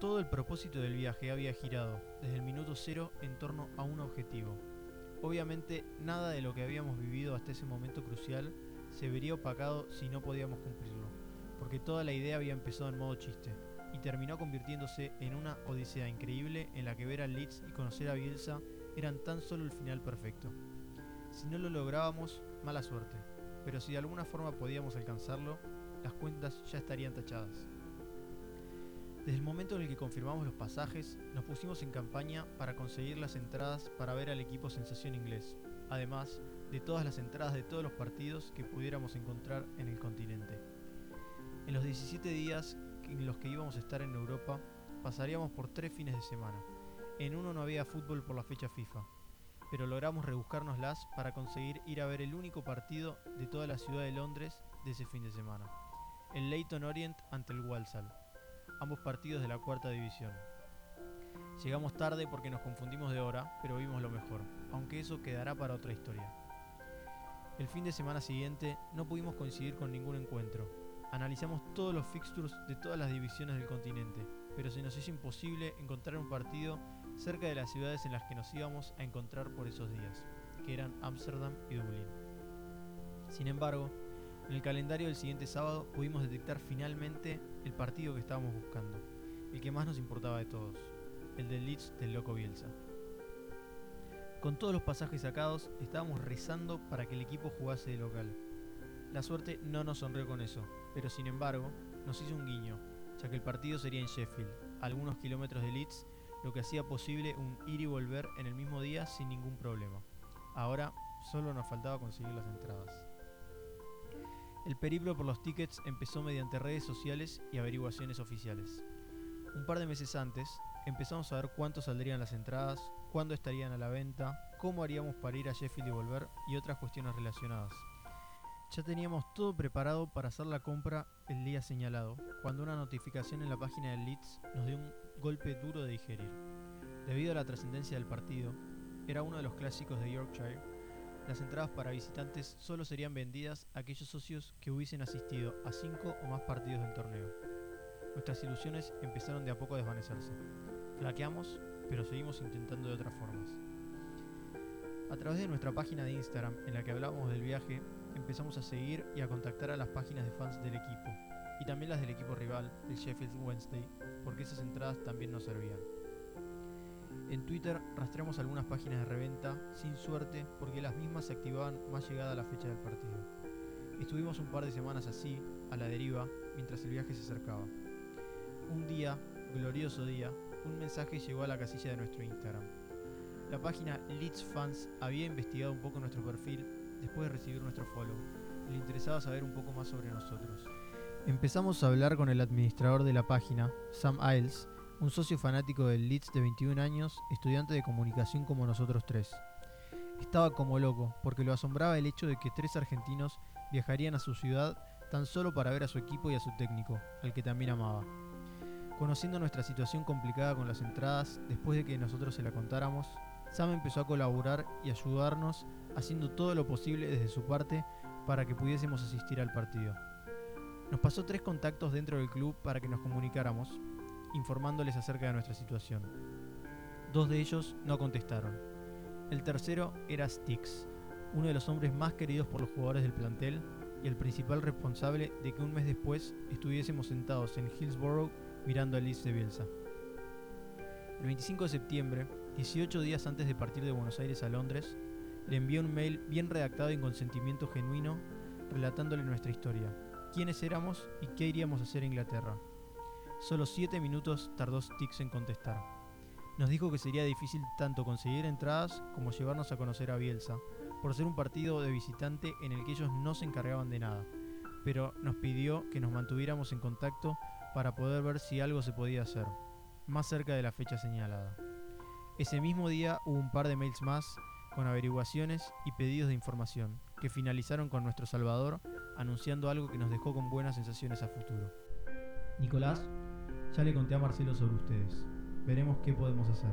Todo el propósito del viaje había girado, desde el minuto cero, en torno a un objetivo. Obviamente, nada de lo que habíamos vivido hasta ese momento crucial se vería opacado si no podíamos cumplirlo, porque toda la idea había empezado en modo chiste, y terminó convirtiéndose en una odisea increíble en la que ver a Leeds y conocer a Bielsa eran tan solo el final perfecto. Si no lo lográbamos, mala suerte, pero si de alguna forma podíamos alcanzarlo, las cuentas ya estarían tachadas. Desde el momento en el que confirmamos los pasajes, nos pusimos en campaña para conseguir las entradas para ver al equipo Sensación Inglés, además de todas las entradas de todos los partidos que pudiéramos encontrar en el continente. En los 17 días en los que íbamos a estar en Europa, pasaríamos por tres fines de semana. En uno no había fútbol por la fecha FIFA, pero logramos rebuscárnoslas para conseguir ir a ver el único partido de toda la ciudad de Londres de ese fin de semana, el Leyton Orient ante el Walsall, ambos partidos de la cuarta división. Llegamos tarde porque nos confundimos de hora, pero vimos lo mejor, aunque eso quedará para otra historia. El fin de semana siguiente no pudimos coincidir con ningún encuentro. Analizamos todos los fixtures de todas las divisiones del continente, pero se nos hizo imposible encontrar un partido cerca de las ciudades en las que nos íbamos a encontrar por esos días, que eran Ámsterdam y Dublín. Sin embargo, en el calendario del siguiente sábado pudimos detectar finalmente el partido que estábamos buscando, el que más nos importaba de todos, el del Leeds del Loco Bielsa. Con todos los pasajes sacados, estábamos rezando para que el equipo jugase de local. La suerte no nos sonrió con eso, pero sin embargo, nos hizo un guiño, ya que el partido sería en Sheffield, a algunos kilómetros de Leeds, lo que hacía posible un ir y volver en el mismo día sin ningún problema. Ahora solo nos faltaba conseguir las entradas. El periplo por los tickets empezó mediante redes sociales y averiguaciones oficiales. Un par de meses antes, empezamos a ver cuánto saldrían las entradas, cuándo estarían a la venta, cómo haríamos para ir a Sheffield y volver y otras cuestiones relacionadas. Ya teníamos todo preparado para hacer la compra el día señalado, cuando una notificación en la página del Leeds nos dio un golpe duro de digerir. Debido a la trascendencia del partido, era uno de los clásicos de Yorkshire, las entradas para visitantes solo serían vendidas a aquellos socios que hubiesen asistido a cinco o más partidos del torneo. Nuestras ilusiones empezaron de a poco a desvanecerse. Flaqueamos, pero seguimos intentando de otras formas. A través de nuestra página de Instagram, en la que hablábamos del viaje, empezamos a seguir y a contactar a las páginas de fans del equipo, y también las del equipo rival, el Sheffield Wednesday, porque esas entradas también nos servían. En Twitter rastreamos algunas páginas de reventa, sin suerte, porque las mismas se activaban más llegada a la fecha del partido. Estuvimos un par de semanas así, a la deriva, mientras el viaje se acercaba. Un día, glorioso día, un mensaje llegó a la casilla de nuestro Instagram. La página Leeds Fans había investigado un poco nuestro perfil después de recibir nuestro follow. Le interesaba saber un poco más sobre nosotros. Empezamos a hablar con el administrador de la página, Sam Iles, un socio fanático del Leeds de 21 años, estudiante de comunicación como nosotros tres. Estaba como loco, porque lo asombraba el hecho de que tres argentinos viajarían a su ciudad tan solo para ver a su equipo y a su técnico, al que también amaba. Conociendo nuestra situación complicada con las entradas, después de que nosotros se la contáramos, Sam empezó a colaborar y ayudarnos haciendo todo lo posible desde su parte para que pudiésemos asistir al partido. Nos pasó tres contactos dentro del club para que nos comunicáramos, informándoles acerca de nuestra situación. Dos de ellos no contestaron. El tercero era Styx, uno de los hombres más queridos por los jugadores del plantel y el principal responsable de que un mes después estuviésemos sentados en Hillsborough mirando a Liz de Bielsa. El 25 de septiembre, 18 días antes de partir de Buenos Aires a Londres, le envié un mail bien redactado y en consentimiento genuino relatándole nuestra historia, quiénes éramos y qué iríamos a hacer en Inglaterra. Solo 7 minutos tardó Styx en contestar. Nos dijo que sería difícil tanto conseguir entradas como llevarnos a conocer a Bielsa, por ser un partido de visitante en el que ellos no se encargaban de nada, pero nos pidió que nos mantuviéramos en contacto para poder ver si algo se podía hacer, más cerca de la fecha señalada. Ese mismo día hubo un par de mails más con averiguaciones y pedidos de información, que finalizaron con nuestro Salvador anunciando algo que nos dejó con buenas sensaciones a futuro. Nicolás, ya le conté a Marcelo sobre ustedes. Veremos qué podemos hacer.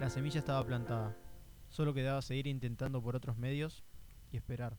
La semilla estaba plantada. Solo quedaba seguir intentando por otros medios y esperar.